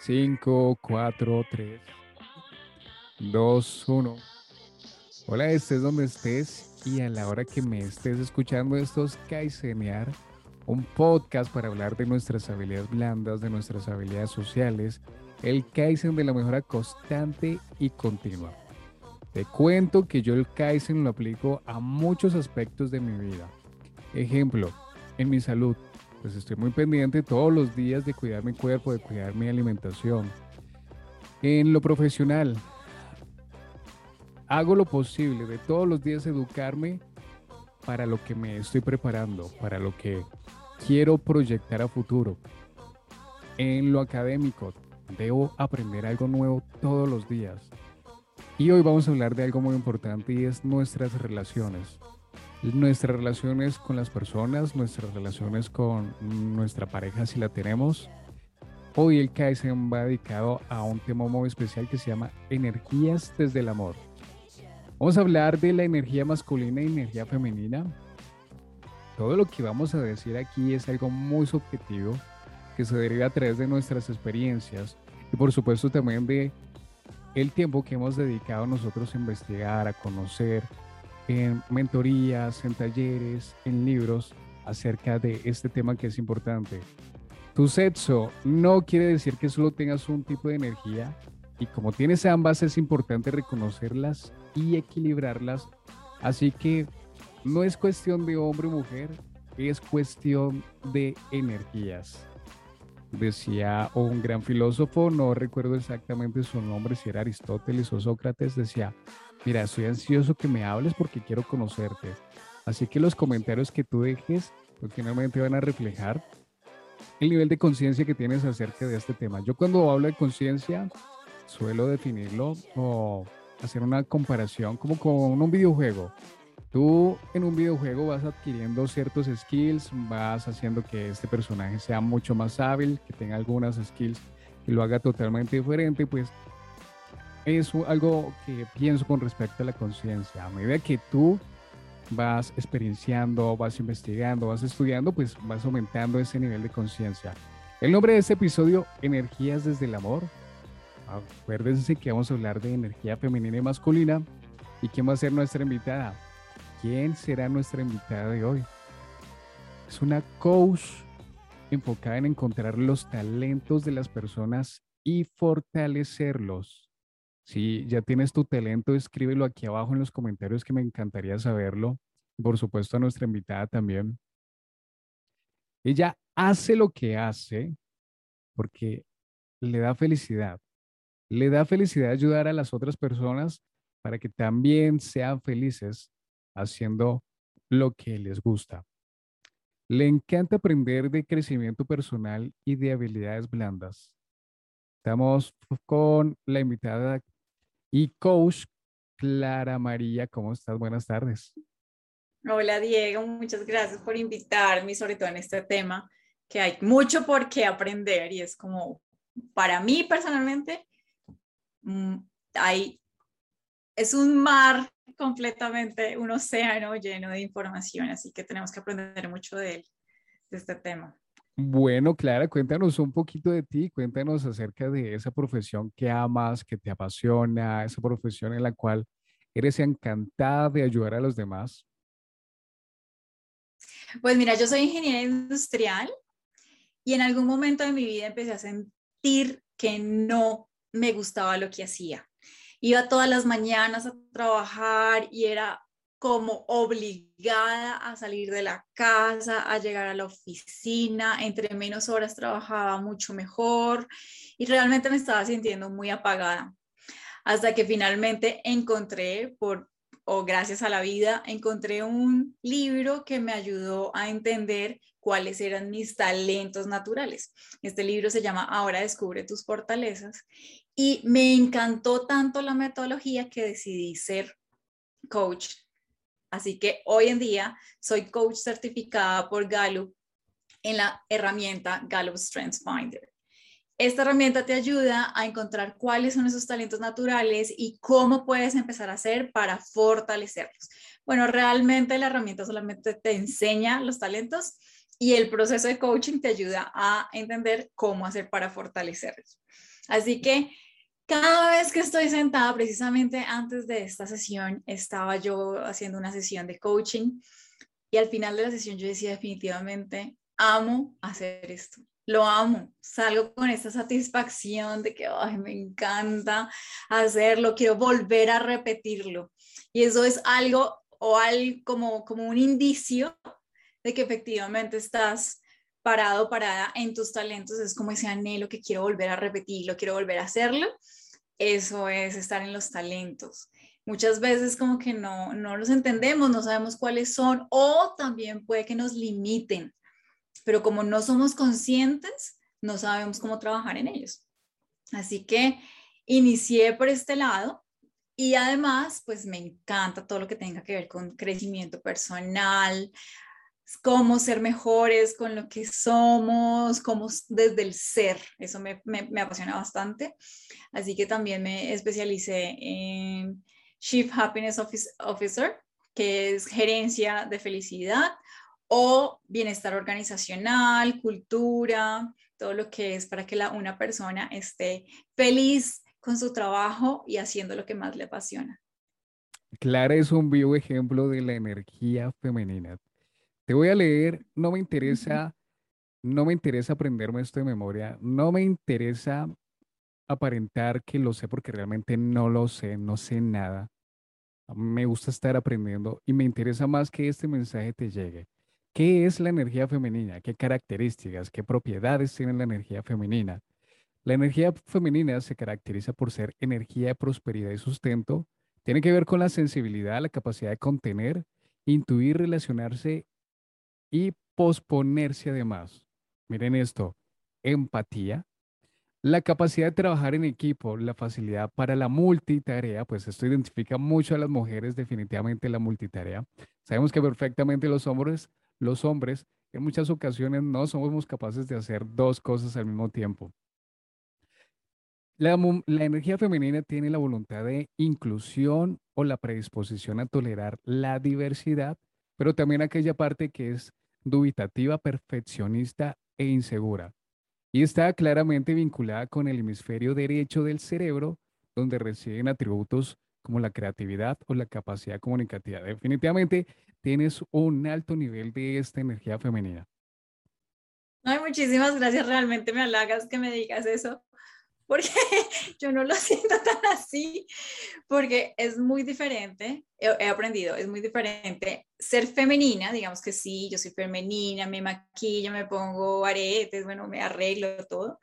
5, 4, 3, 2, 1. Hola, estés donde estés y a la hora que me estés escuchando esto es Kaizenear, un podcast para hablar de nuestras habilidades blandas, de nuestras habilidades sociales, el Kaizen de la mejora constante y continua. Te cuento que yo el Kaizen lo aplico a muchos aspectos de mi vida. Ejemplo, en mi salud, pues estoy muy pendiente todos los días de cuidar mi cuerpo, de cuidar mi alimentación. En lo profesional, hago lo posible de todos los días educarme para lo que me estoy preparando, para lo que quiero proyectar a futuro. En lo académico, debo aprender algo nuevo todos los días. Y hoy vamos a hablar de algo muy importante y es nuestras relaciones nuestras relaciones con las personas, nuestras relaciones con nuestra pareja si la tenemos. Hoy el Kaizen va dedicado a un tema muy especial que se llama energías desde el amor. Vamos a hablar de la energía masculina y energía femenina. Todo lo que vamos a decir aquí es algo muy subjetivo que se deriva a través de nuestras experiencias y por supuesto también de el tiempo que hemos dedicado nosotros a investigar, a conocer, en mentorías, en talleres, en libros acerca de este tema que es importante. Tu sexo no quiere decir que solo tengas un tipo de energía y como tienes ambas es importante reconocerlas y equilibrarlas. Así que no es cuestión de hombre o mujer, es cuestión de energías. Decía un gran filósofo, no recuerdo exactamente su nombre, si era Aristóteles o Sócrates, decía, Mira, estoy ansioso que me hables porque quiero conocerte. Así que los comentarios que tú dejes, pues finalmente van a reflejar el nivel de conciencia que tienes acerca de este tema. Yo cuando hablo de conciencia, suelo definirlo o hacer una comparación como con un videojuego. Tú en un videojuego vas adquiriendo ciertos skills, vas haciendo que este personaje sea mucho más hábil, que tenga algunas skills que lo haga totalmente diferente, pues es algo que pienso con respecto a la conciencia. A medida que tú vas experienciando, vas investigando, vas estudiando, pues vas aumentando ese nivel de conciencia. El nombre de este episodio, Energías desde el Amor. Acuérdense que vamos a hablar de energía femenina y masculina. ¿Y quién va a ser nuestra invitada? ¿Quién será nuestra invitada de hoy? Es una coach enfocada en encontrar los talentos de las personas y fortalecerlos. Si ya tienes tu talento, escríbelo aquí abajo en los comentarios que me encantaría saberlo. Por supuesto a nuestra invitada también. Ella hace lo que hace porque le da felicidad. Le da felicidad ayudar a las otras personas para que también sean felices haciendo lo que les gusta. Le encanta aprender de crecimiento personal y de habilidades blandas. Estamos con la invitada y coach Clara María. ¿Cómo estás? Buenas tardes. Hola Diego, muchas gracias por invitarme, sobre todo en este tema, que hay mucho por qué aprender y es como, para mí personalmente, mm, hay, es un mar completamente, un océano lleno de información, así que tenemos que aprender mucho de de este tema. Bueno, Clara, cuéntanos un poquito de ti, cuéntanos acerca de esa profesión que amas, que te apasiona, esa profesión en la cual eres encantada de ayudar a los demás. Pues mira, yo soy ingeniera industrial y en algún momento de mi vida empecé a sentir que no me gustaba lo que hacía. Iba todas las mañanas a trabajar y era como obligada a salir de la casa, a llegar a la oficina, entre menos horas trabajaba mucho mejor y realmente me estaba sintiendo muy apagada. Hasta que finalmente encontré, por o gracias a la vida, encontré un libro que me ayudó a entender cuáles eran mis talentos naturales. Este libro se llama Ahora descubre tus fortalezas y me encantó tanto la metodología que decidí ser coach Así que hoy en día soy coach certificada por Gallup en la herramienta Gallup Strengths Finder. Esta herramienta te ayuda a encontrar cuáles son esos talentos naturales y cómo puedes empezar a hacer para fortalecerlos. Bueno, realmente la herramienta solamente te enseña los talentos y el proceso de coaching te ayuda a entender cómo hacer para fortalecerlos. Así que cada vez que estoy sentada, precisamente antes de esta sesión, estaba yo haciendo una sesión de coaching y al final de la sesión yo decía definitivamente, amo hacer esto, lo amo, salgo con esta satisfacción de que Ay, me encanta hacerlo, quiero volver a repetirlo. Y eso es algo o algo como, como un indicio de que efectivamente estás parado, parada en tus talentos, es como ese anhelo que quiero volver a repetirlo, quiero volver a hacerlo. Eso es estar en los talentos. Muchas veces como que no, no los entendemos, no sabemos cuáles son o también puede que nos limiten, pero como no somos conscientes, no sabemos cómo trabajar en ellos. Así que inicié por este lado y además, pues me encanta todo lo que tenga que ver con crecimiento personal, cómo ser mejores con lo que somos, cómo desde el ser. Eso me, me, apasiona bastante. Así que también me especialicé en Chief Happiness Officer, que es gerencia de felicidad o bienestar organizacional, cultura, todo lo que es para que la, una persona esté feliz con su trabajo y haciendo lo que más le apasiona. Clara es un vivo ejemplo de la energía femenina. Te voy a leer, no me interesa, no me interesa aprenderme esto de memoria, no me interesa aparentar que lo sé porque realmente no lo sé, no sé nada. Me gusta estar aprendiendo y me interesa más que este mensaje te llegue. ¿Qué es la energía femenina? ¿Qué características, qué propiedades tiene la energía femenina? La energía femenina se caracteriza por ser energía de prosperidad y sustento. Tiene que ver con la sensibilidad, la capacidad de contener, intuir, relacionarse y posponerse además. Miren esto, empatía, la capacidad de trabajar en equipo, la facilidad para la multitarea, pues esto identifica mucho a las mujeres, definitivamente la multitarea. Sabemos que perfectamente los hombres, los hombres en muchas ocasiones no somos capaces de hacer dos cosas al mismo tiempo. La, la, energía femenina tiene la voluntad de inclusión o la predisposición a tolerar la diversidad, pero también aquella parte que es dubitativa, perfeccionista e insegura. Y está claramente vinculada con el hemisferio derecho del cerebro, donde residen atributos como la creatividad o la capacidad comunicativa. Definitivamente tienes un alto nivel de esta energía femenina. Ay, muchísimas gracias, realmente me halagas que me digas eso porque yo no lo siento tan así, porque es muy diferente, he, aprendido, es muy diferente ser femenina, digamos que sí, yo soy femenina, me maquillo, me pongo aretes, bueno, me arreglo todo,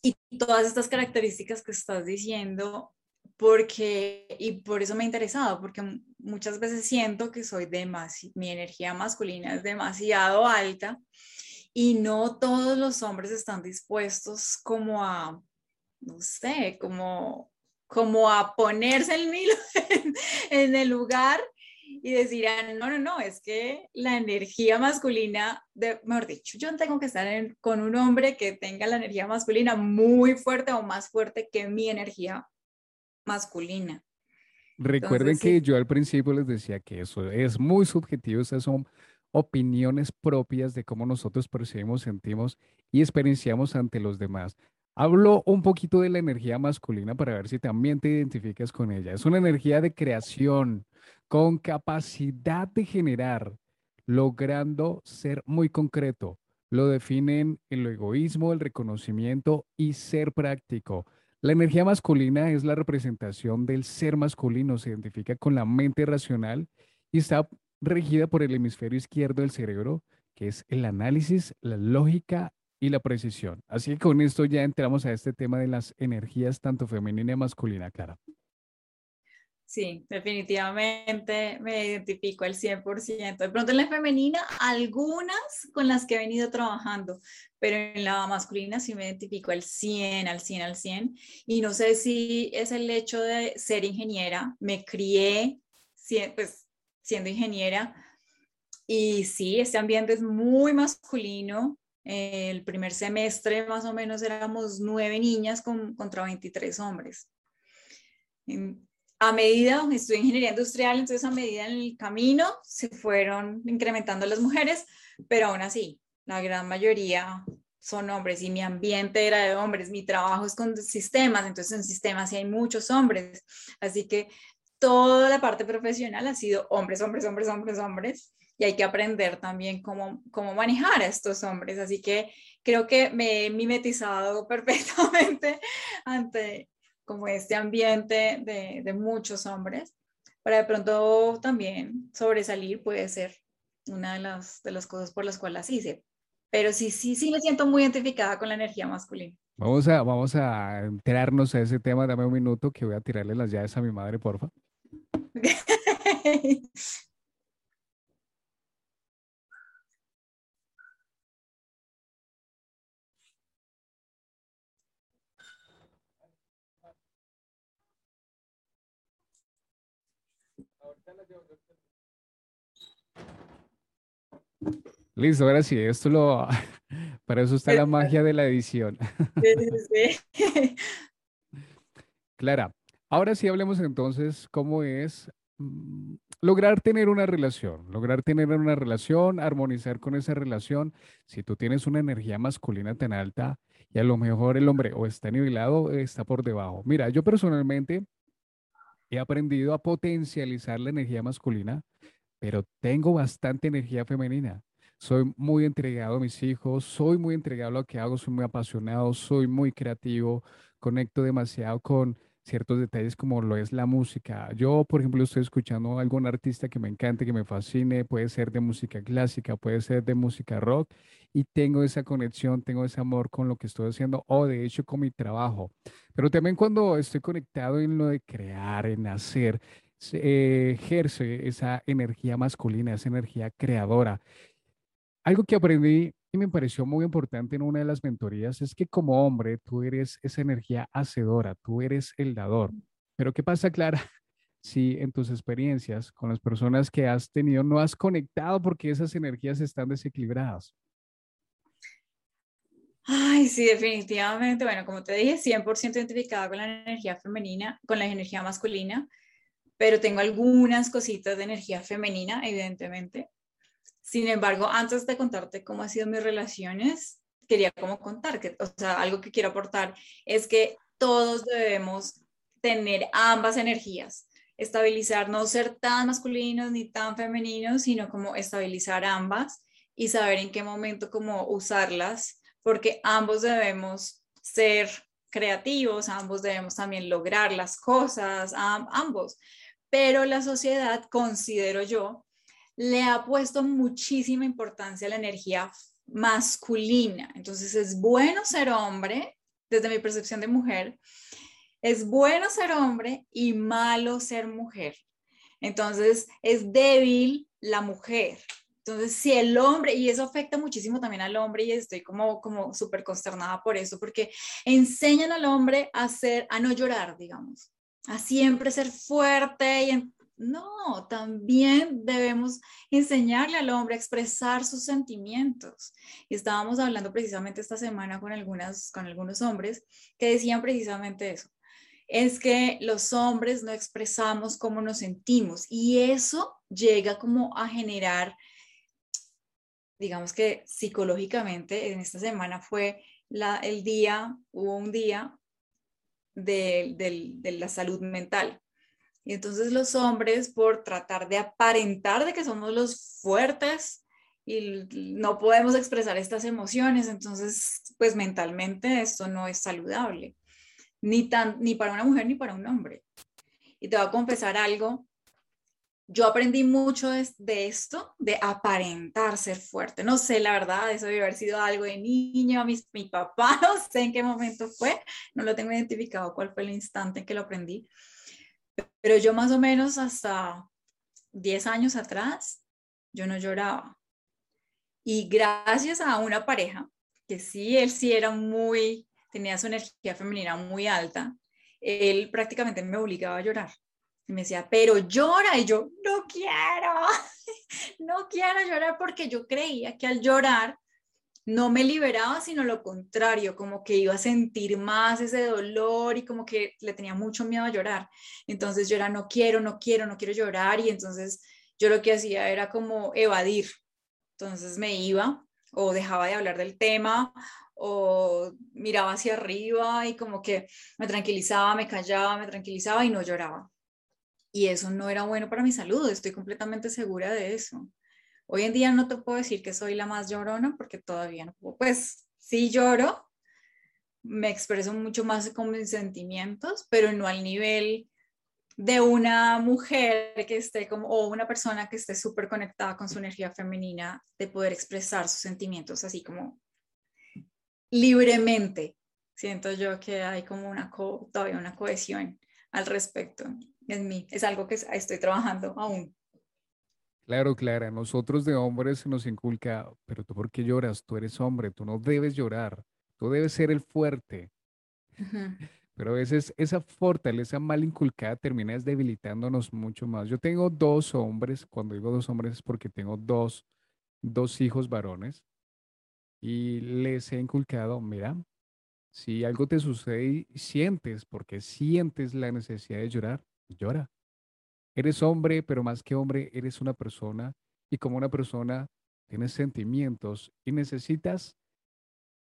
y todas estas características que estás diciendo, porque, y por eso me ha interesado, porque muchas veces siento que soy demasiado, mi energía masculina es demasiado alta y no todos los hombres están dispuestos como a no sé, como, como a ponerse el mil en, el lugar y decir, ah, no, no, no, es que la energía masculina, de, mejor dicho, yo tengo que estar con un hombre que tenga la energía masculina muy fuerte o más fuerte que mi energía masculina. Recuerden que yo al principio les decía que eso es muy subjetivo, esas son opiniones propias de cómo nosotros percibimos, sentimos y experienciamos ante los demás. Hablo un poquito de la energía masculina para ver si también te identificas con ella. Es una energía de creación, con capacidad de generar, logrando ser muy concreto. Lo definen el egoísmo, el reconocimiento y ser práctico. La energía masculina es la representación del ser masculino, se identifica con la mente racional y está regida por el hemisferio izquierdo del cerebro, que es el análisis, la lógica y la precisión. Así que con esto ya entramos a este tema de las energías tanto femenina y masculina, Clara. Sí, definitivamente me identifico al 100%. De pronto en la femenina, algunas con las que he venido trabajando, pero en la masculina sí me identifico al 100, al 100, al 100. Y no sé si es el hecho de ser ingeniera. Me crié pues, siendo ingeniera y sí, este ambiente es muy masculino, el primer semestre más o menos éramos nueve niñas contra 23 hombres. a medida, estudié ingeniería industrial, entonces a medida en el camino se fueron incrementando las mujeres, pero aún así, la gran mayoría son hombres y mi ambiente era de hombres, mi trabajo es con sistemas, entonces en sistemas sí hay muchos hombres, así que toda la parte profesional ha sido hombres, hombres, hombres, hombres, hombres, y hay que aprender también cómo, cómo manejar a estos hombres, así que creo que me he mimetizado perfectamente ante como este ambiente de, de muchos hombres, para de pronto también sobresalir puede ser una de las, de las cosas por las cuales hice. Pero sí, sí, sí me siento muy identificada con la energía masculina. Vamos a, vamos a enterarnos a ese tema. Dame un minuto que voy a tirarle las llaves a mi madre, porfa. Listo, ahora sí, esto lo, para eso está la magia de la edición. Clara, ahora sí hablemos entonces cómo es mm, lograr tener una relación, lograr tener una relación, armonizar con esa relación. Si tú tienes una energía masculina tan alta y a lo mejor el hombre o está nivelado o está por debajo. Mira, yo personalmente he aprendido a potencializar la energía masculina, pero tengo bastante energía femenina soy muy entregado a mis hijos, soy muy entregado a lo que hago, soy muy apasionado, soy muy creativo, conecto demasiado con ciertos detalles como lo es la música. Yo, por ejemplo, estoy escuchando a algún artista que me encante, que me fascine, puede ser de música clásica, puede ser de música rock, y tengo esa conexión, tengo ese amor con lo que estoy haciendo o de hecho con mi trabajo. Pero también cuando estoy conectado en lo de crear, en hacer, ejerce esa energía masculina, esa energía creadora. Algo que aprendí y me pareció muy importante en una de las mentorías es que como hombre tú eres esa energía hacedora, tú eres el dador. Pero ¿qué pasa, Clara? Si en tus experiencias con las personas que has tenido no has conectado porque esas energías están desequilibradas. Ay, sí, definitivamente. Bueno, como te dije, 100% identificada con la energía femenina, con la energía masculina, pero tengo algunas cositas de energía femenina, evidentemente. Sin embargo, antes de contarte cómo han sido mis relaciones, quería como contar, que, o sea, algo que quiero aportar es que todos debemos tener ambas energías, estabilizar, no ser tan masculinos ni tan femeninos, sino como estabilizar ambas y saber en qué momento cómo usarlas, porque ambos debemos ser creativos, ambos debemos también lograr las cosas, ambos. Pero la sociedad, considero yo, le ha puesto muchísima importancia a la energía masculina. Entonces es bueno ser hombre, desde mi percepción de mujer, es bueno ser hombre y malo ser mujer. Entonces es débil la mujer. Entonces, si el hombre, y eso afecta muchísimo también al hombre, y estoy como, como súper consternada por eso, porque enseñan al hombre a ser, a no llorar, digamos, a siempre ser fuerte y no, también debemos enseñarle al hombre a expresar sus sentimientos. Y estábamos hablando precisamente esta semana con, algunas, con algunos hombres que decían precisamente eso. Es que los hombres no expresamos cómo nos sentimos y eso llega como a generar, digamos que psicológicamente, en esta semana fue la, el día, hubo un día de, la salud mental y entonces los hombres, por tratar de aparentar de que somos los fuertes y no podemos expresar estas emociones, entonces, pues mentalmente esto no es saludable, ni, tan, ni para una mujer ni para un hombre. Y te voy a confesar algo. Yo aprendí mucho de, esto, de aparentar ser fuerte. No sé, la verdad, eso debe haber sido algo de niño, mi, mi papá, no sé en qué momento fue, no lo tengo identificado cuál fue el instante en que lo aprendí, pero yo más o menos hasta 10 años atrás, yo no lloraba. Y gracias a una pareja, que sí, él sí era muy, tenía su energía femenina muy alta, él prácticamente me obligaba a llorar. Y me decía, pero llora. Y yo, no quiero, no quiero llorar porque yo creía que al llorar no me liberaba, sino lo contrario, como que iba a sentir más ese dolor y como que le tenía mucho miedo a llorar. Entonces yo era, no quiero, no quiero, no quiero llorar y entonces yo lo que hacía era como evadir. Entonces me iba o dejaba de hablar del tema o miraba hacia arriba y como que me tranquilizaba, me callaba, me tranquilizaba y no lloraba. Y eso no era bueno para mi salud, estoy completamente segura de eso. Hoy en día no te puedo decir que soy la más llorona porque todavía no puedo, pues sí lloro, me expreso mucho más con mis sentimientos, pero no al nivel de una mujer que esté como, o una persona que esté súper conectada con su energía femenina, de poder expresar sus sentimientos así como libremente. Siento yo que hay como una todavía una cohesión al respecto en mí. Es algo que estoy trabajando aún. Claro, Clara, nosotros de hombres se nos inculca, pero tú por qué lloras, tú eres hombre, tú no debes llorar, tú debes ser el fuerte. Pero a veces esa fortaleza mal inculcada termina debilitándonos mucho más. Yo tengo dos hombres, cuando digo dos hombres es porque tengo dos, dos hijos varones y les he inculcado, mira, si algo te sucede y sientes, porque sientes la necesidad de llorar, llora. Eres hombre, pero más que hombre, eres una persona y como una persona tienes sentimientos y necesitas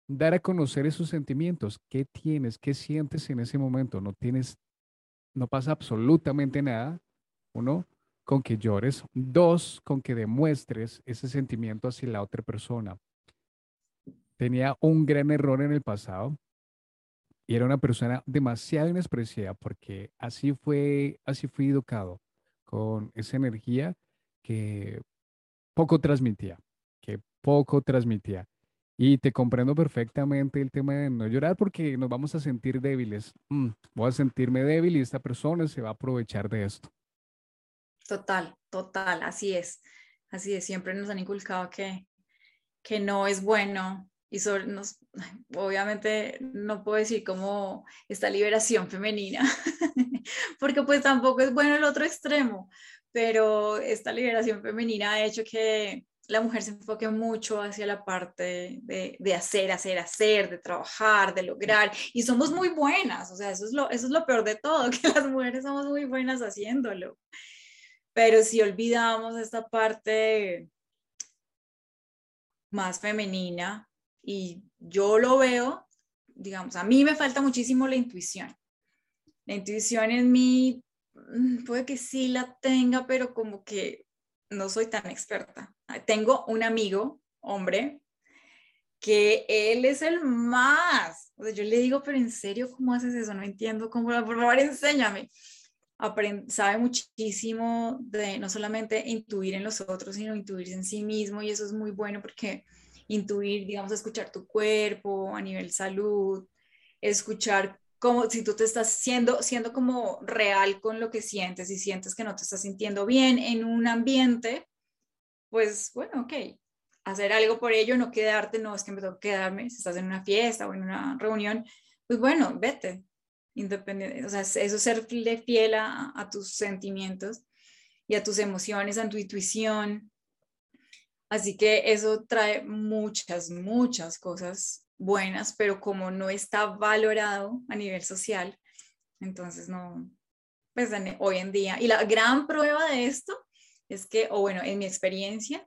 dar a conocer esos sentimientos. ¿Qué tienes? ¿Qué sientes en ese momento? No tienes, no pasa absolutamente nada. Uno, con que llores. Dos, con que demuestres ese sentimiento hacia la otra persona tenía un gran error en el pasado y era una persona demasiado inexpresiva porque así fue, así fui educado con esa energía que poco transmitía, que poco transmitía. Y te comprendo perfectamente el tema de no llorar porque nos vamos a sentir débiles. Mm, voy a sentirme débil y esta persona se va a aprovechar de esto. Total, total, así es. Así es, siempre nos han inculcado que, que no es bueno y sobre, nos, obviamente no puedo decir como esta liberación femenina, porque pues tampoco es bueno el otro extremo, pero esta liberación femenina ha hecho que la mujer se enfoque mucho hacia la parte de, de, hacer, hacer, hacer, de trabajar, de lograr, y somos muy buenas, o sea, eso es, lo, eso es lo peor de todo, que las mujeres somos muy buenas haciéndolo, pero si olvidamos esta parte más femenina, y yo lo veo, digamos, a mí me falta muchísimo la intuición. La intuición en mí mm, puede que sí la tenga, pero como que no soy tan experta. Tengo un amigo, hombre, que él es el más. O sea, yo le digo, pero en serio, ¿cómo haces eso? No entiendo cómo, por favor, enséñame. sabe muchísimo de no solamente intuir en los otros, sino intuir en sí mismo y eso es muy bueno porque intuir, digamos, escuchar tu cuerpo a nivel salud, escuchar como si tú te estás siendo, siendo como real con lo que sientes y sientes que no te estás sintiendo bien en un ambiente, pues bueno, ok, hacer algo por ello, no quedarte, no es que me tengo que quedarme, si estás en una fiesta o en una reunión, pues bueno, vete, independiente, o sea, eso es serle fiel a tus sentimientos y a tus emociones, a tu intuición, Así que eso trae muchas, muchas cosas buenas, pero como no está valorado a nivel social, entonces no, pues hoy en día. Y la gran prueba de esto es que, o bueno, en mi experiencia,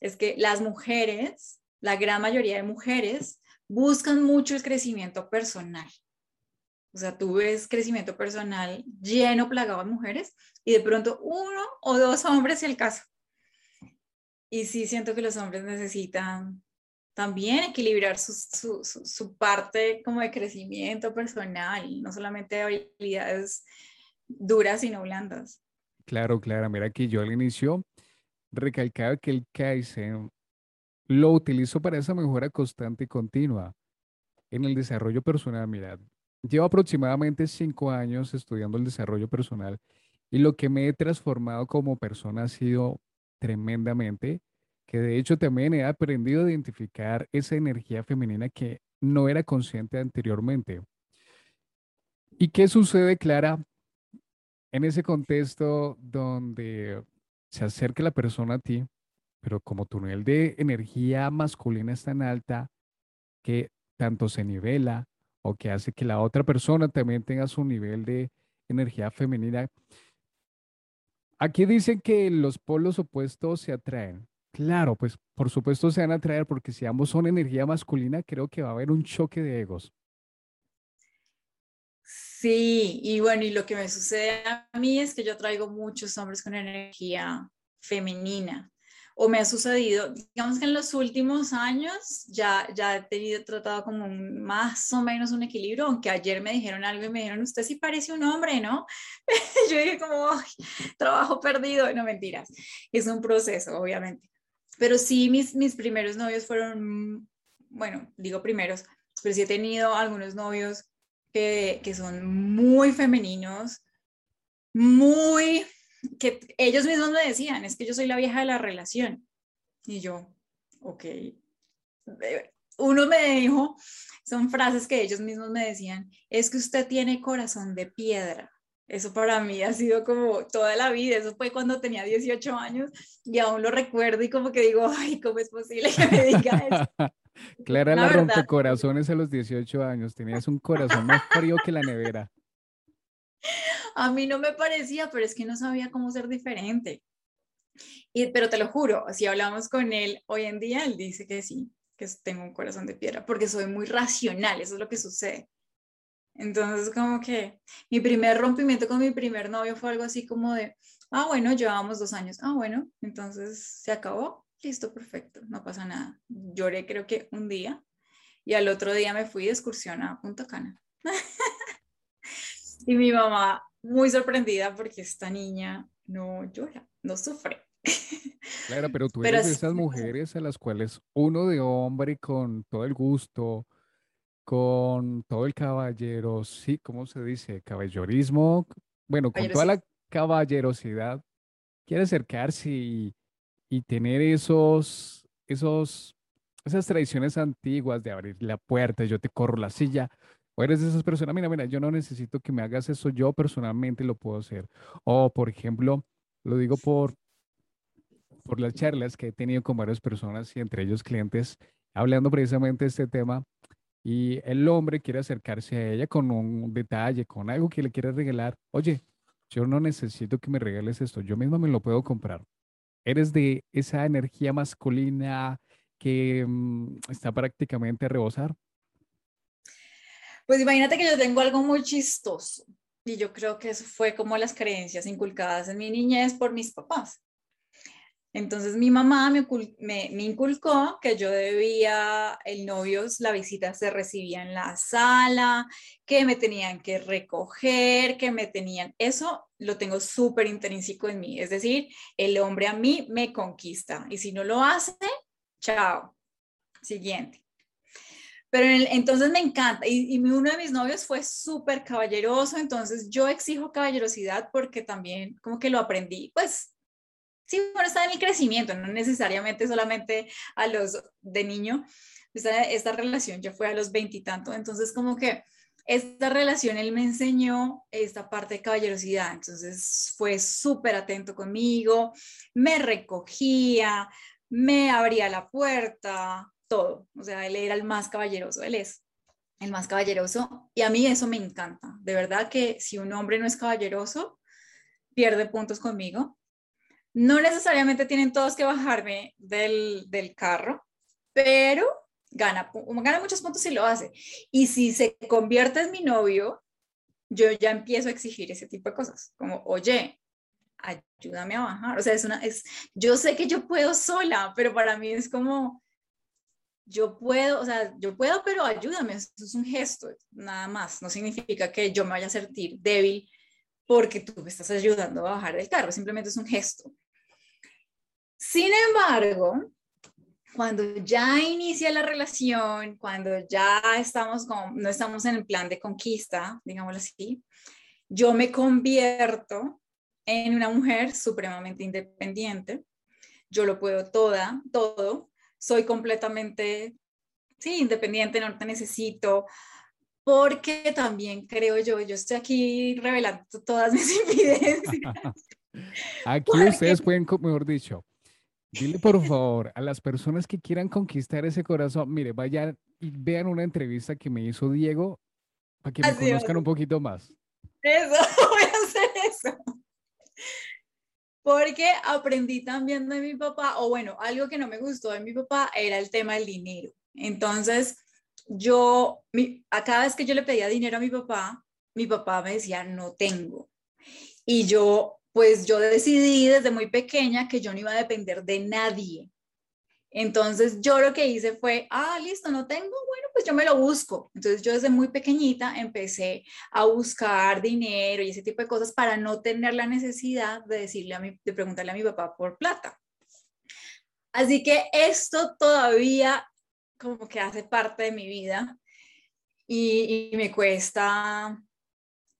es que las mujeres, la gran mayoría de mujeres, buscan mucho el crecimiento personal. O sea, tú ves crecimiento personal lleno, plagado de mujeres, y de pronto uno o dos hombres, si el caso. Y sí siento que los hombres necesitan también equilibrar su, su, su, parte como de crecimiento personal, no solamente de habilidades duras, sino blandas. Claro, claro. Mira que yo al inicio recalcaba que el Kaizen lo utilizo para esa mejora constante y continua en el desarrollo personal. Mira, llevo aproximadamente cinco años estudiando el desarrollo personal y lo que me he transformado como persona ha sido tremendamente, que de hecho también he aprendido a identificar esa energía femenina que no era consciente anteriormente. ¿Y qué sucede, Clara, en ese contexto donde se acerca la persona a ti, pero como tu nivel de energía masculina es tan alta que tanto se nivela o que hace que la otra persona también tenga su nivel de energía femenina, Aquí dicen que los polos opuestos se atraen. Claro, pues por supuesto se van a atraer porque si ambos son energía masculina, creo que va a haber un choque de egos. Sí, y bueno, y lo que me sucede a mí es que yo traigo muchos hombres con energía femenina. O me ha sucedido, digamos que en los últimos años ya, ya he tenido tratado como más o menos un equilibrio, aunque ayer me dijeron algo y me dijeron, usted sí parece un hombre, ¿no? yo dije como, trabajo perdido, no mentiras, es un proceso, obviamente. Pero sí, mis, mis primeros novios fueron, bueno, digo primeros, pero sí he tenido algunos novios que, que son muy femeninos, muy, que ellos mismos me decían, es que yo soy la vieja de la relación. Y yo, ok. Uno me dijo, son frases que ellos mismos me decían, es que usted tiene corazón de piedra. Eso para mí ha sido como toda la vida, eso fue cuando tenía 18 años y aún lo recuerdo y como que digo, ay, ¿cómo es posible que me diga eso? Clara la, la corazones a los 18 años, tenías un corazón más frío que la nevera. A mí no me parecía, pero es que no sabía cómo ser diferente. Y, pero te lo juro, si hablamos con él hoy en día, él dice que sí, que tengo un corazón de piedra, porque soy muy racional, eso es lo que sucede. Entonces, como que mi primer rompimiento con mi primer novio fue algo así como de, ah, bueno, llevábamos dos años, ah, bueno, entonces se acabó, listo, perfecto, no pasa nada. Lloré creo que un día y al otro día me fui de excursión a Punta Cana. y mi mamá muy sorprendida porque esta niña no llora, no sufre. Claro, pero tú eres de esas mujeres a las cuales uno de hombre con todo el gusto, con todo el caballero, sí, ¿cómo se dice? Caballerismo, bueno, con toda la caballerosidad, quiere acercarse y, y tener esos, esos, esas tradiciones antiguas de abrir la puerta, yo te corro la silla, o eres de esas personas, mira, mira, yo no necesito que me hagas eso, yo personalmente lo puedo hacer. O, por ejemplo, lo digo por, por las charlas que he tenido con varias personas y entre ellos clientes, hablando precisamente de este tema, y el hombre quiere acercarse a ella con un detalle, con algo que le quiere regalar. Oye, yo no necesito que me regales esto, yo mismo me lo puedo comprar. Eres de esa energía masculina que mm, está prácticamente a rebosar. Pues imagínate que yo tengo algo muy chistoso y yo creo que eso fue como las creencias inculcadas en mi niñez por mis papás. Entonces mi mamá me, me, inculcó que yo debía, el novio, la visita se recibía en la sala, que me tenían que recoger, que me tenían, eso lo tengo súper intrínseco en mí, es decir, el hombre a mí me conquista y si no lo hace, chao, siguiente. Pero entonces me encanta y, uno de mis novios fue súper caballeroso, entonces yo exijo caballerosidad porque también como que lo aprendí, pues sí, bueno, está en el crecimiento, no necesariamente solamente a los de niño. Esta, esta relación ya fue a los veintitantos, entonces como que esta relación él me enseñó esta parte de caballerosidad, entonces fue súper atento conmigo, me recogía, me abría la puerta, todo, o sea, él era el más caballeroso, él es el más caballeroso y a mí eso me encanta, de verdad que si un hombre no es caballeroso, pierde puntos conmigo no necesariamente tienen todos que bajarme del, carro, pero gana, gana muchos puntos si lo hace. Y si se convierte en mi novio, yo ya empiezo a exigir ese tipo de cosas, como, oye, ayúdame a bajar. O sea, es una, es, yo sé que yo puedo sola, pero para mí es como, yo puedo, o sea, yo puedo, pero ayúdame. Eso es un gesto, nada más. No significa que yo me vaya a sentir débil porque tú me estás ayudando a bajar del carro, simplemente es un gesto. Sin embargo, cuando ya inicia la relación, cuando ya estamos con, no estamos en el plan de conquista, digámoslo así, yo me convierto en una mujer supremamente independiente. Yo lo puedo toda, todo. Soy completamente, sí, independiente, no te necesito, porque también creo yo, yo estoy aquí revelando todas mis evidencias. Aquí ustedes pueden, mejor dicho, Dile por favor a las personas que quieran conquistar ese corazón, mire, vayan y vean una entrevista que me hizo Diego para que me conozcan un poquito más. Eso, voy a hacer eso. Porque aprendí también de mi papá, o bueno, algo que no me gustó de mi papá era el tema del dinero. Entonces, yo, a cada vez que yo le pedía dinero a mi papá, mi papá me decía, no tengo. Y yo, pues yo decidí desde muy pequeña que yo no iba a depender de nadie. Entonces yo lo que hice fue, ah, listo, no tengo, bueno, pues yo me lo busco. Entonces yo desde muy pequeñita empecé a buscar dinero y ese tipo de cosas para no tener la necesidad de decirle a mi, de preguntarle a mi papá por plata. Así que esto todavía como que hace parte de mi vida y, y me cuesta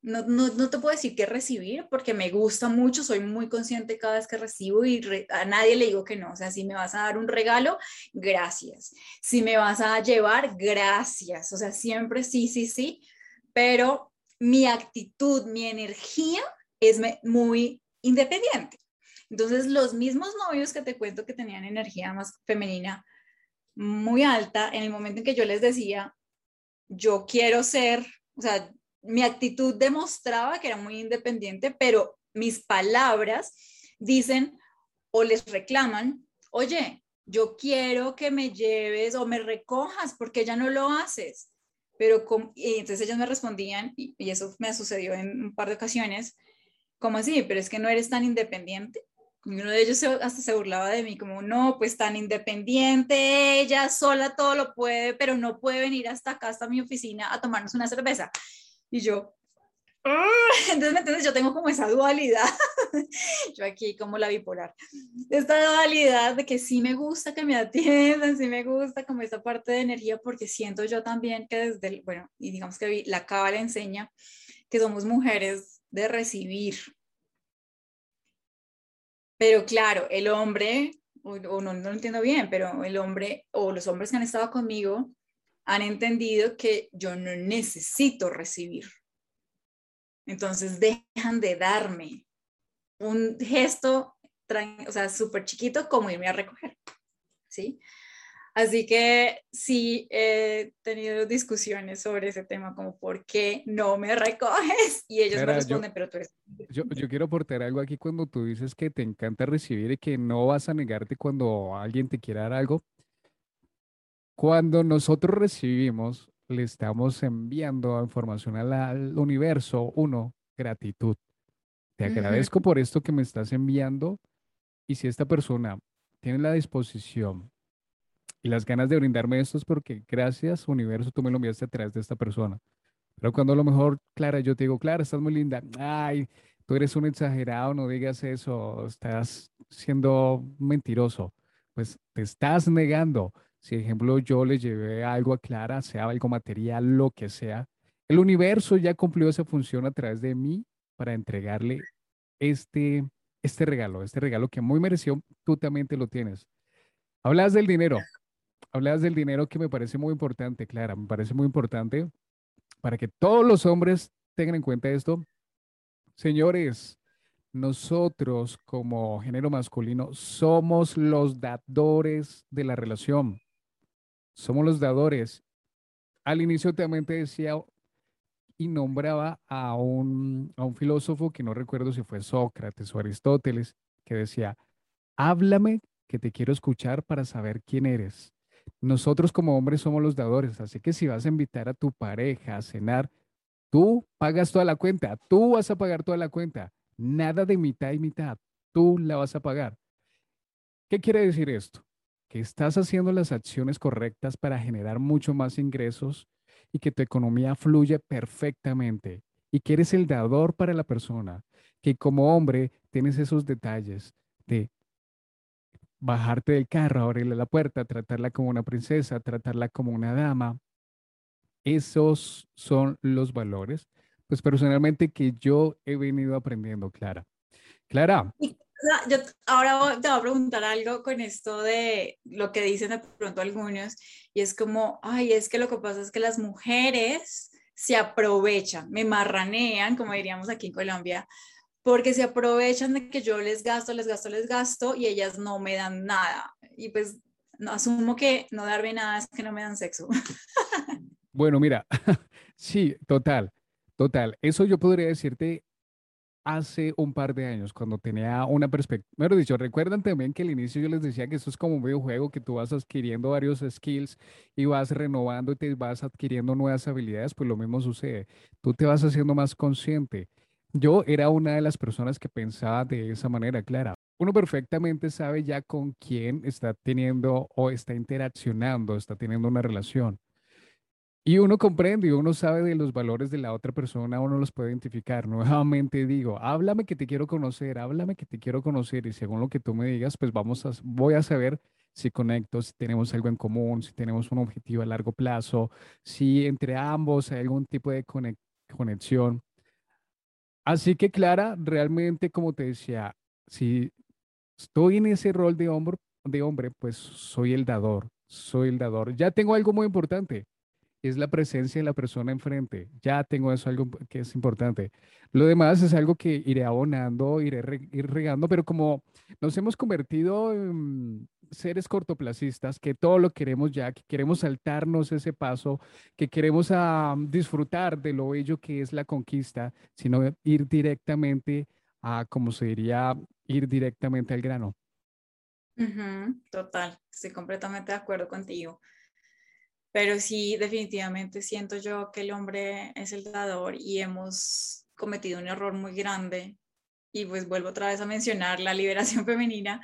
no, no, no, te puedo decir qué recibir porque me gusta mucho, soy muy consciente cada vez que recibo y a nadie le digo que no. O sea, si me vas a dar un regalo, gracias. Si me vas a llevar, gracias. O sea, siempre sí, sí, sí. Pero mi actitud, mi energía es muy independiente. Entonces, los mismos novios que te cuento que tenían energía más femenina muy alta, en el momento en que yo les decía, yo quiero ser, o sea, mi actitud demostraba que era muy independiente, pero mis palabras dicen o les reclaman, oye, yo quiero que me lleves o me recojas porque ya no lo haces. Pero y entonces ellos me respondían, y, eso me sucedió en un par de ocasiones, como así? Pero es que no eres tan independiente. Uno de ellos hasta se burlaba de mí, como, no, pues tan independiente, ella sola todo lo puede, pero no puede venir hasta acá, hasta mi oficina, a tomarnos una cerveza. Y yo, ah", entonces, ¿me entiendes? Yo tengo como esa dualidad, yo aquí como la bipolar, esta dualidad de que sí me gusta que me atiendan, sí me gusta como esta parte de energía, porque siento yo también que desde, el, bueno, y digamos que la cábala enseña que somos mujeres de recibir. Pero claro, el hombre, o, no, no lo entiendo bien, pero el hombre o los hombres que han estado conmigo han entendido que yo no necesito recibir. Entonces dejan de darme un gesto, o sea, súper chiquito como irme a recoger. ¿Sí? Así que sí he tenido discusiones sobre ese tema, como por qué no me recoges y ellos me responden, pero tú eres... Yo, yo, quiero aportar algo aquí cuando tú dices que te encanta recibir y que no vas a negarte cuando alguien te quiera dar algo. Cuando nosotros recibimos, le estamos enviando información al, universo, uno, gratitud. Te agradezco por esto que me estás enviando y si esta persona tiene la disposición y las ganas de brindarme esto es porque gracias universo tú me lo enviaste a través de esta persona. Pero cuando a lo mejor, Clara, yo te digo, Clara, estás muy linda. Ay, tú eres un exagerado, no digas eso, estás siendo mentiroso. Pues te estás negando. Si, ejemplo, yo le llevé algo a Clara, sea algo material, lo que sea, el universo ya cumplió esa función a través de mí para entregarle este, este regalo, este regalo que muy mereció, tú también lo tienes. Hablas del dinero, hablas del dinero que me parece muy importante, Clara, me parece muy importante para que todos los hombres tengan en cuenta esto. Señores, nosotros como género masculino somos los dadores de la relación somos los dadores. Al inicio también te decía y nombraba a un, a un filósofo que no recuerdo si fue Sócrates o Aristóteles, que decía, háblame que te quiero escuchar para saber quién eres. Nosotros como hombres somos los dadores, así que si vas a invitar a tu pareja a cenar, tú pagas toda la cuenta, tú vas a pagar toda la cuenta, nada de mitad y mitad, tú la vas a pagar. ¿Qué quiere decir esto? Que estás haciendo las acciones correctas para generar mucho más ingresos y que tu economía fluye perfectamente y que eres el dador para la persona, que como hombre tienes esos detalles de bajarte del carro, abrirle la puerta, tratarla como una princesa, tratarla como una dama. Esos son los valores, pues personalmente que yo he venido aprendiendo, Clara. Clara ahora te voy a preguntar algo con esto de lo que dicen de pronto algunos, y es como, ay, es que lo que pasa es que las mujeres se aprovechan, me marranean, como diríamos aquí en Colombia, porque se aprovechan de que yo les gasto, les gasto, les gasto y ellas no me dan nada. Y pues asumo que no darme nada es que no me dan sexo. Bueno, mira, sí, total, total. Eso yo podría decirte hace un par de años, cuando tenía una perspectiva, mejor dicho, recuerdan también que al inicio yo les decía que esto es como un videojuego, que tú vas adquiriendo varios skills y vas renovando y te vas adquiriendo nuevas habilidades, pues lo mismo sucede. Tú te vas haciendo más consciente. Yo era una de las personas que pensaba de esa manera, Clara. Uno perfectamente sabe ya con quién está teniendo o está interaccionando, está teniendo una relación. Y uno comprende y uno sabe de los valores de la otra persona, uno los puede identificar. Nuevamente digo, háblame que te quiero conocer, háblame que te quiero conocer y según lo que tú me digas, pues vamos a, voy a saber si conecto, si tenemos algo en común, si tenemos un objetivo a largo plazo, si entre ambos hay algún tipo de conexión. Así que Clara, realmente como te decía, si estoy en ese rol de hombre, de hombre, pues soy el dador, soy el dador. Ya tengo algo muy importante es la presencia de la persona enfrente. Ya tengo eso, algo que es importante. Lo demás es algo que iré abonando, iré ir regando, pero como nos hemos convertido en seres cortoplacistas, que todo lo queremos ya, que queremos saltarnos ese paso, que queremos ah, disfrutar de lo bello que es la conquista, sino ir directamente a, como se diría, ir directamente al grano. total, estoy completamente de acuerdo contigo pero sí, definitivamente siento yo que el hombre es el dador y hemos cometido un error muy grande. Y pues vuelvo otra vez a mencionar la liberación femenina,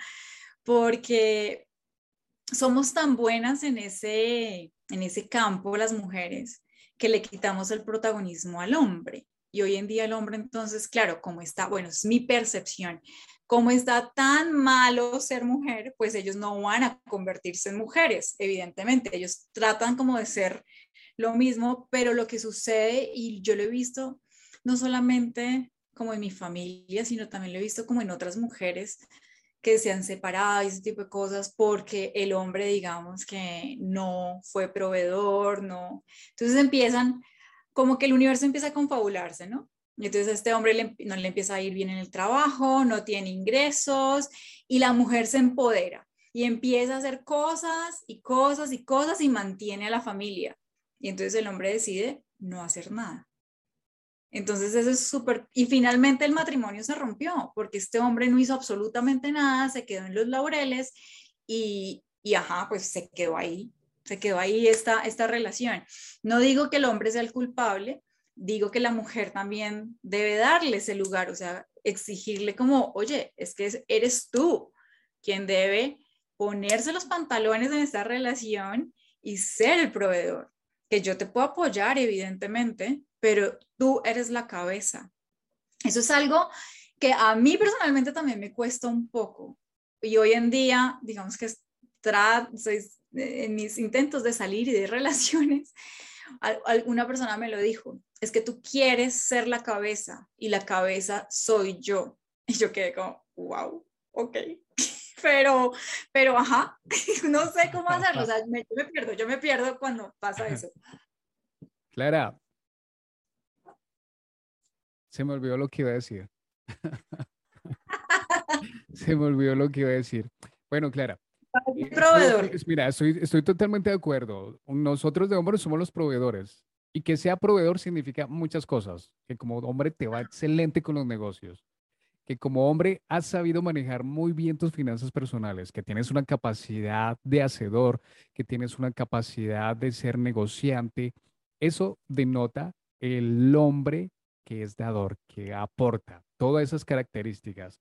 porque somos tan buenas en ese, en ese campo las mujeres que le quitamos el protagonismo al hombre. Y hoy en día el hombre entonces, claro, como está, bueno, es mi percepción, como está tan malo ser mujer, pues ellos no van a convertirse en mujeres, evidentemente. Ellos tratan como de ser lo mismo, pero lo que sucede, y yo lo he visto no solamente como en mi familia, sino también lo he visto como en otras mujeres que se han separado y ese tipo de cosas porque el hombre, digamos, que no fue proveedor, no. Entonces empiezan, como que el universo empieza a confabularse, ¿no? Entonces a este hombre no le empieza a ir bien en el trabajo, no tiene ingresos y la mujer se empodera y empieza a hacer cosas y cosas y cosas y mantiene a la familia. Y entonces el hombre decide no hacer nada. Entonces eso es súper... Y finalmente el matrimonio se rompió porque este hombre no hizo absolutamente nada, se quedó en los laureles y, y ajá, pues se quedó ahí, se quedó ahí esta, esta relación. No digo que el hombre sea el culpable, digo que la mujer también debe darle ese lugar, o sea, exigirle como, oye, es que eres tú quien debe ponerse los pantalones en esta relación y ser el proveedor, que yo te puedo apoyar, evidentemente, pero tú eres la cabeza. Eso es algo que a mí personalmente también me cuesta un poco. Y hoy en día, digamos que en mis intentos de salir y de relaciones, alguna persona me lo dijo, es que tú quieres ser la cabeza y la cabeza soy yo. Y yo quedé como, wow, ok. Pero, pero, ajá, no sé cómo hacerlo. O sea, me, yo me pierdo, yo me pierdo cuando pasa eso. Clara, se me olvidó lo que iba a decir. se me olvidó lo que iba a decir. Bueno, Clara. Proveedor. Mira, estoy, estoy totalmente de acuerdo. Nosotros de hombres somos los proveedores. Y que sea proveedor significa muchas cosas, que como hombre te va excelente con los negocios, que como hombre has sabido manejar muy bien tus finanzas personales, que tienes una capacidad de hacedor, que tienes una capacidad de ser negociante. Eso denota el hombre que es dador, que aporta todas esas características.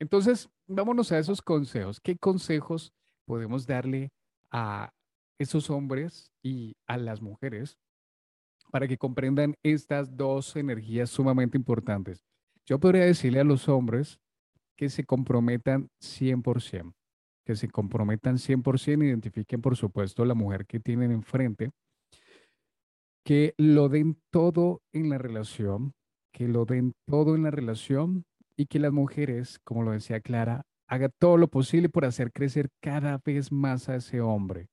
Entonces, vámonos a esos consejos. ¿Qué consejos podemos darle a esos hombres y a las mujeres para que comprendan estas dos energías sumamente importantes. Yo podría decirle a los hombres que se comprometan 100%, que se comprometan 100%, identifiquen por supuesto la mujer que tienen enfrente, que lo den todo en la relación, que lo den todo en la relación y que las mujeres, como lo decía Clara, haga todo lo posible por hacer crecer cada vez más a ese hombre.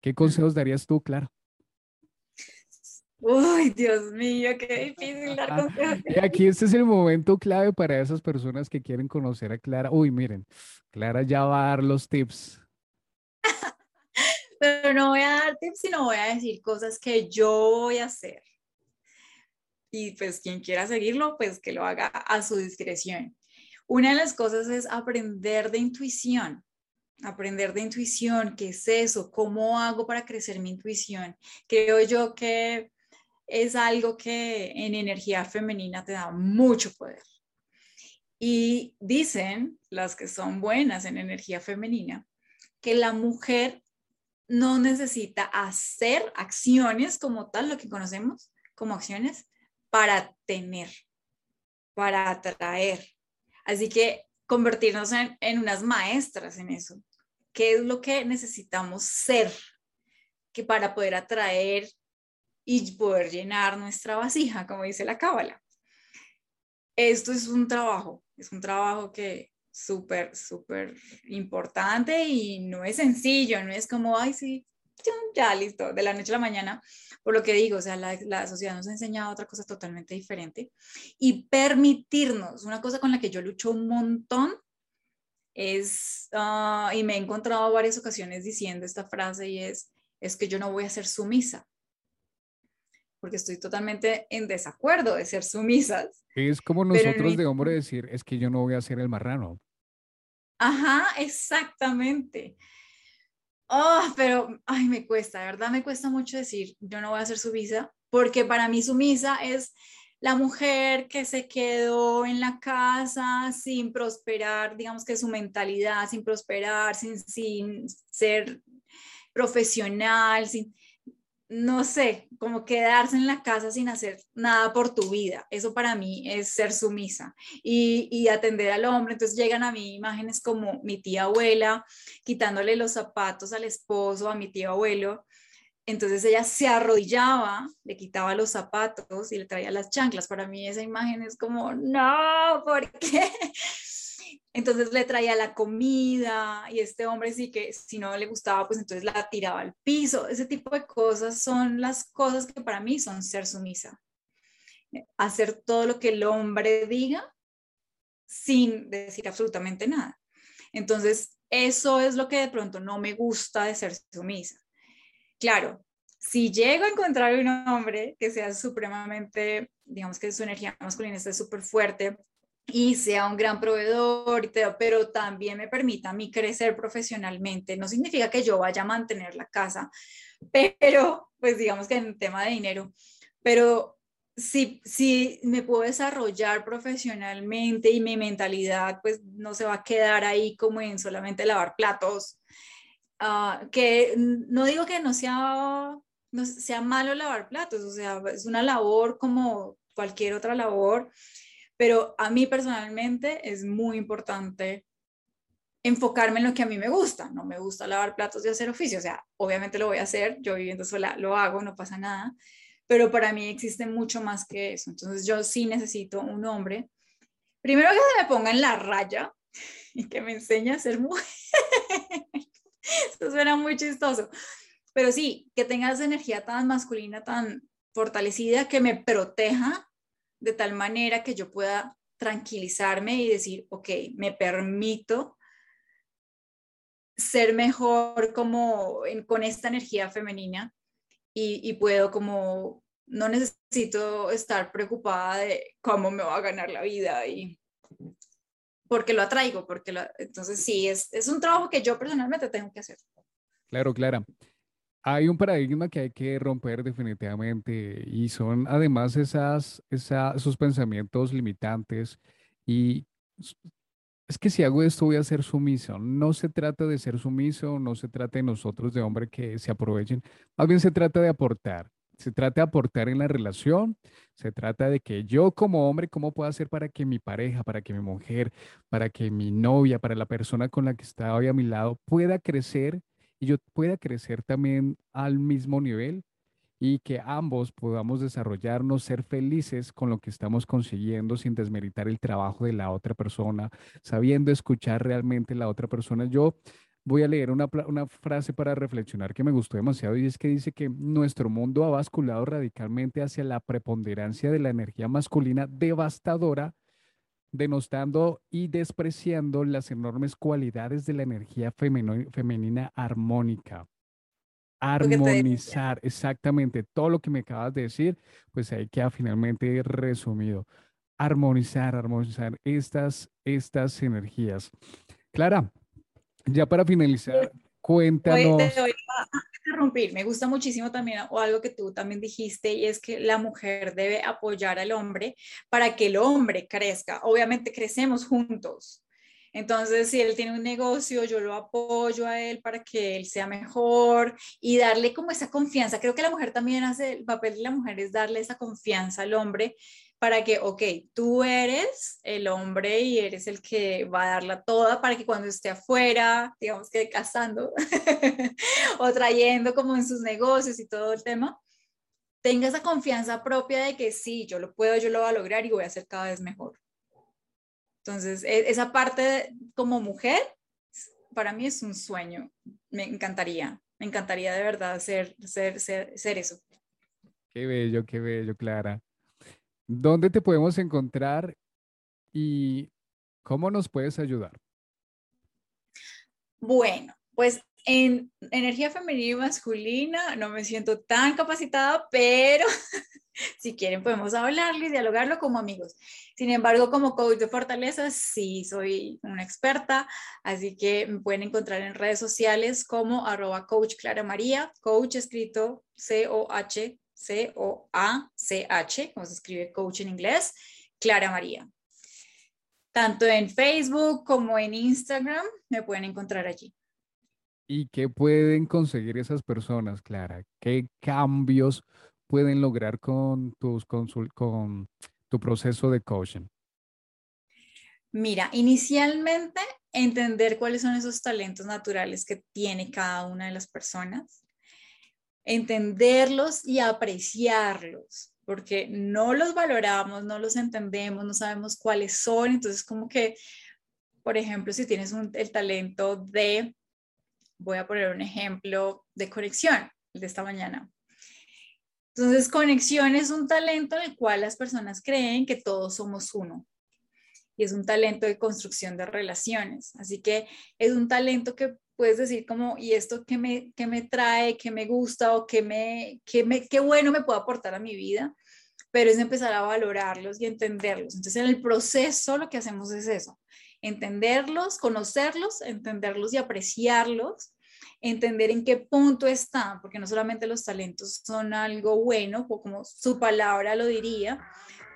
¿Qué consejos darías tú, Clara? Uy, Dios mío, qué difícil dar consejos. Aquí este es el momento clave para esas personas que quieren conocer a Clara. Uy, miren, Clara ya va a dar los tips. Pero no voy a dar tips, sino voy a decir cosas que yo voy a hacer. Y pues quien quiera seguirlo, pues que lo haga a su discreción. Una de las cosas es aprender de intuición. Aprender de intuición, ¿qué es eso? ¿Cómo hago para crecer mi intuición? Creo yo que es algo que en energía femenina te da mucho poder. Y dicen las que son buenas en energía femenina que la mujer no necesita hacer acciones como tal, lo que conocemos como acciones, para tener, para atraer. Así que convertirnos en, unas maestras en eso. ¿Qué es lo que necesitamos ser que para poder atraer y poder llenar nuestra vasija, como dice la cábala? Esto es un trabajo, es un trabajo que súper, súper importante y no es sencillo, no es como, ay, sí, ya listo, de la noche a la mañana, por lo que digo, o sea, la, la, sociedad nos ha enseñado otra cosa totalmente diferente y permitirnos, una cosa con la que yo lucho un montón es, uh, y me he encontrado varias ocasiones diciendo esta frase y es, es que yo no voy a ser sumisa, porque estoy totalmente en desacuerdo de ser sumisas. Es como nosotros de hombre decir, es que yo no voy a ser el marrano. Ajá, exactamente. Oh, pero, ay, me cuesta, de verdad me cuesta mucho decir, yo no voy a ser sumisa, porque para mí sumisa es la mujer que se quedó en la casa sin prosperar, digamos que su mentalidad, sin prosperar, sin, sin ser profesional, sin, no sé, como quedarse en la casa sin hacer nada por tu vida. Eso para mí es ser sumisa y, atender al hombre. Entonces llegan a mí imágenes como mi tía abuela quitándole los zapatos al esposo, a mi tío abuelo. Entonces ella se arrodillaba, le quitaba los zapatos y le traía las chanclas. Para mí esa imagen es como, no, ¿por qué? Entonces le traía la comida y este hombre sí que si no le gustaba, pues entonces la tiraba al piso. Ese tipo de cosas son las cosas que para mí son ser sumisa. Hacer todo lo que el hombre diga sin decir absolutamente nada. Entonces, eso es lo que de pronto no me gusta de ser sumisa. Claro, si llego a encontrar un hombre que sea supremamente, digamos que su energía masculina esté súper fuerte, y sea un gran proveedor, pero también me permita a mí crecer profesionalmente. No significa que yo vaya a mantener la casa, pero pues digamos que en tema de dinero, pero si, si me puedo desarrollar profesionalmente y mi mentalidad pues no se va a quedar ahí como en solamente lavar platos, uh, que no digo que no sea, no sea malo lavar platos, o sea, es una labor como cualquier otra labor pero a mí personalmente es muy importante enfocarme en lo que a mí me gusta. No me gusta lavar platos y hacer oficio, o sea, obviamente lo voy a hacer, yo viviendo sola lo hago, no pasa nada, pero para mí existe mucho más que eso. Entonces yo sí necesito un hombre, primero que se me ponga en la raya y que me enseñe a ser mujer. Eso suena muy chistoso, pero sí, que tenga esa energía tan masculina, tan fortalecida, que me proteja de tal manera que yo pueda tranquilizarme y decir, ok, me permito ser mejor como con esta energía femenina y, puedo como, no necesito estar preocupada de cómo me va a ganar la vida y porque lo atraigo, porque entonces sí, es, es un trabajo que yo personalmente tengo que hacer. Claro, Clara. Hay un paradigma que hay que romper definitivamente y son además esas, esos pensamientos limitantes y es que si hago esto voy a ser sumiso. No se trata de ser sumiso, no se trata de nosotros de hombre que se aprovechen, más bien se trata de aportar. Se trata de aportar en la relación, se trata de que yo como hombre, ¿cómo puedo hacer para que mi pareja, para que mi mujer, para que mi novia, para la persona con la que está hoy a mi lado pueda crecer y yo pueda crecer también al mismo nivel y que ambos podamos desarrollarnos, ser felices con lo que estamos consiguiendo sin desmeritar el trabajo de la otra persona, sabiendo escuchar realmente la otra persona. Yo voy a leer una, una, frase para reflexionar que me gustó demasiado y es que dice que nuestro mundo ha basculado radicalmente hacia la preponderancia de la energía masculina devastadora denostando y despreciando las enormes cualidades de la energía femenina armónica. armonizar, exactamente, todo lo que me acabas de decir, pues ahí queda finalmente resumido. Armonizar, armonizar estas, estas energías. Clara, ya para finalizar, cuéntanos. Te voy a interrumpir. Me gusta muchísimo también o algo que tú también dijiste y es que la mujer debe apoyar al hombre para que el hombre crezca. Obviamente crecemos juntos. Entonces, si él tiene un negocio, yo lo apoyo a él para que él sea mejor y darle como esa confianza. Creo que la mujer también hace, el papel de la mujer es darle esa confianza al hombre para que, ok, tú eres el hombre y eres el que va a darla toda para que cuando esté afuera, digamos que casando o trayendo como en sus negocios y todo el tema, tenga esa confianza propia de que sí, yo lo puedo, yo lo voy a lograr y voy a ser cada vez mejor. Entonces, e, esa parte como mujer, para mí es un sueño. Me encantaría, me encantaría de verdad ser, ser, ser, eso. Qué bello, qué bello, Clara. ¿Dónde te podemos encontrar y cómo nos puedes ayudar? Bueno, pues en energía femenina y masculina no me siento tan capacitada, pero si quieren podemos hablarlo y dialogarlo como amigos. Sin embargo, como coach de fortaleza, sí soy una experta, así que me pueden encontrar en redes sociales como arroba coach Clara María, coach escrito C-O-H, C-O-A-C-H, como se escribe coach en inglés, Clara María. Tanto en Facebook como en Instagram me pueden encontrar allí. ¿Y qué pueden conseguir esas personas, Clara? ¿Qué cambios pueden lograr con, tus con tu proceso de coaching? Mira, inicialmente entender cuáles son esos talentos naturales que tiene cada una de las personas, entenderlos y apreciarlos, porque no los valoramos, no los entendemos, no sabemos cuáles son, entonces como que, por ejemplo, si tienes el talento de Voy a poner un ejemplo de conexión de esta mañana. Entonces, conexión es un talento en el cual las personas creen que todos somos uno. Y es un talento de construcción de relaciones. Así que es un talento que puedes decir como, ¿y esto qué me, qué me trae, qué me gusta o qué, me, qué, me, qué bueno me puede aportar a mi vida? Pero es empezar a valorarlos y entenderlos. Entonces, en el proceso lo que hacemos es eso, entenderlos, conocerlos, entenderlos y apreciarlos, entender en qué punto están, porque no solamente los talentos son algo bueno, como su palabra lo diría,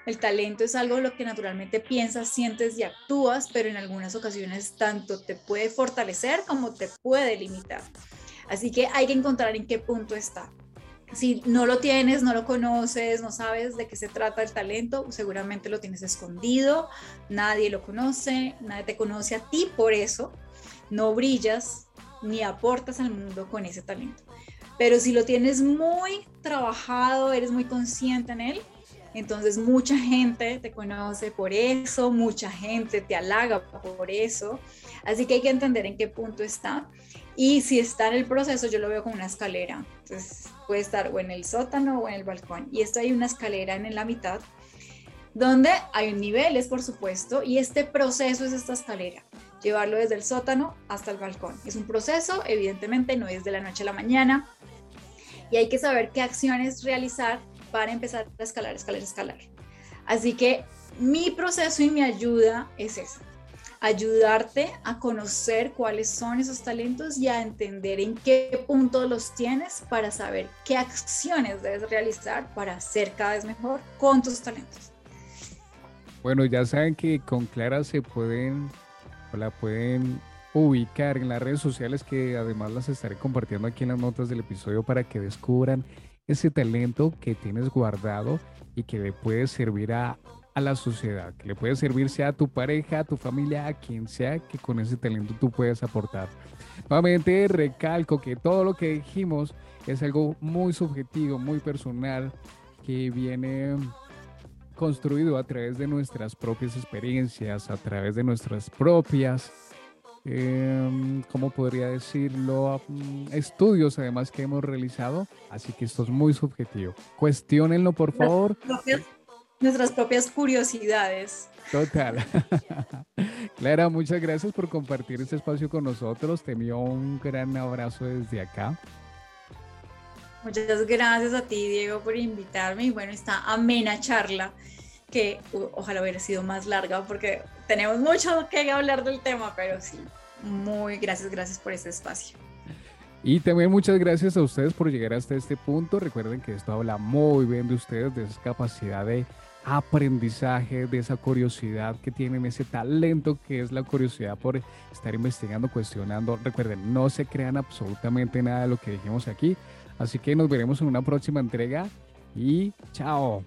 el talento es algo lo que naturalmente piensas, sientes y actúas, pero en algunas ocasiones tanto te puede fortalecer como te puede limitar. Así que hay que encontrar en qué punto está si no lo tienes, no lo conoces, no sabes de qué se trata el talento, seguramente lo tienes escondido, nadie lo conoce, nadie te conoce a ti, por eso no brillas ni aportas al mundo con ese talento. Pero si lo tienes muy trabajado, eres muy consciente en él, entonces mucha gente te conoce por eso, mucha gente te halaga por eso. Así que hay que entender en qué punto está. Y si está en el proceso, yo lo veo como una escalera. Entonces puede estar o en el sótano o en el balcón. Y esto hay una escalera en la mitad donde hay niveles, por supuesto, y este proceso es esta escalera, llevarlo desde el sótano hasta el balcón. Es un proceso, evidentemente, no es de la noche a la mañana, y hay que saber qué acciones realizar para empezar a escalar, escalar, escalar. Así que mi proceso y mi ayuda es esa, ayudarte a conocer cuáles son esos talentos y a entender en qué punto los tienes para saber qué acciones debes realizar para ser cada vez mejor con tus talentos. Bueno, ya saben que con Clara se pueden o la pueden ubicar en las redes sociales que además las estaré compartiendo aquí en las notas del episodio para que descubran ese talento que tienes guardado y que le puede servir a, la sociedad, que le puede servir sea a tu pareja, a tu familia, a quien sea que con ese talento tú puedes aportar. Nuevamente recalco que todo lo que dijimos es algo muy subjetivo, muy personal, que viene construido a través de nuestras propias experiencias, a través de nuestras propias eh, ¿cómo podría decirlo? Mm, estudios además que hemos realizado, así que esto es muy subjetivo. Cuestiónenlo, por favor. Nuestras propias, curiosidades. Total. Clara, muchas gracias por compartir este espacio con nosotros. Te envío un gran abrazo desde acá. Muchas gracias a ti, Diego, por invitarme. Y bueno, esta amena charla que ojalá hubiera sido más larga porque tenemos mucho que hablar del tema, pero sí, muy gracias, gracias por este espacio. Y también muchas gracias a ustedes por llegar hasta este punto. Recuerden que esto habla muy bien de ustedes, de esa capacidad de aprendizaje, de esa curiosidad que tienen, ese talento que es la curiosidad por estar investigando, cuestionando. Recuerden, no se crean absolutamente nada de lo que dijimos aquí. Así que nos veremos en una próxima entrega y chao.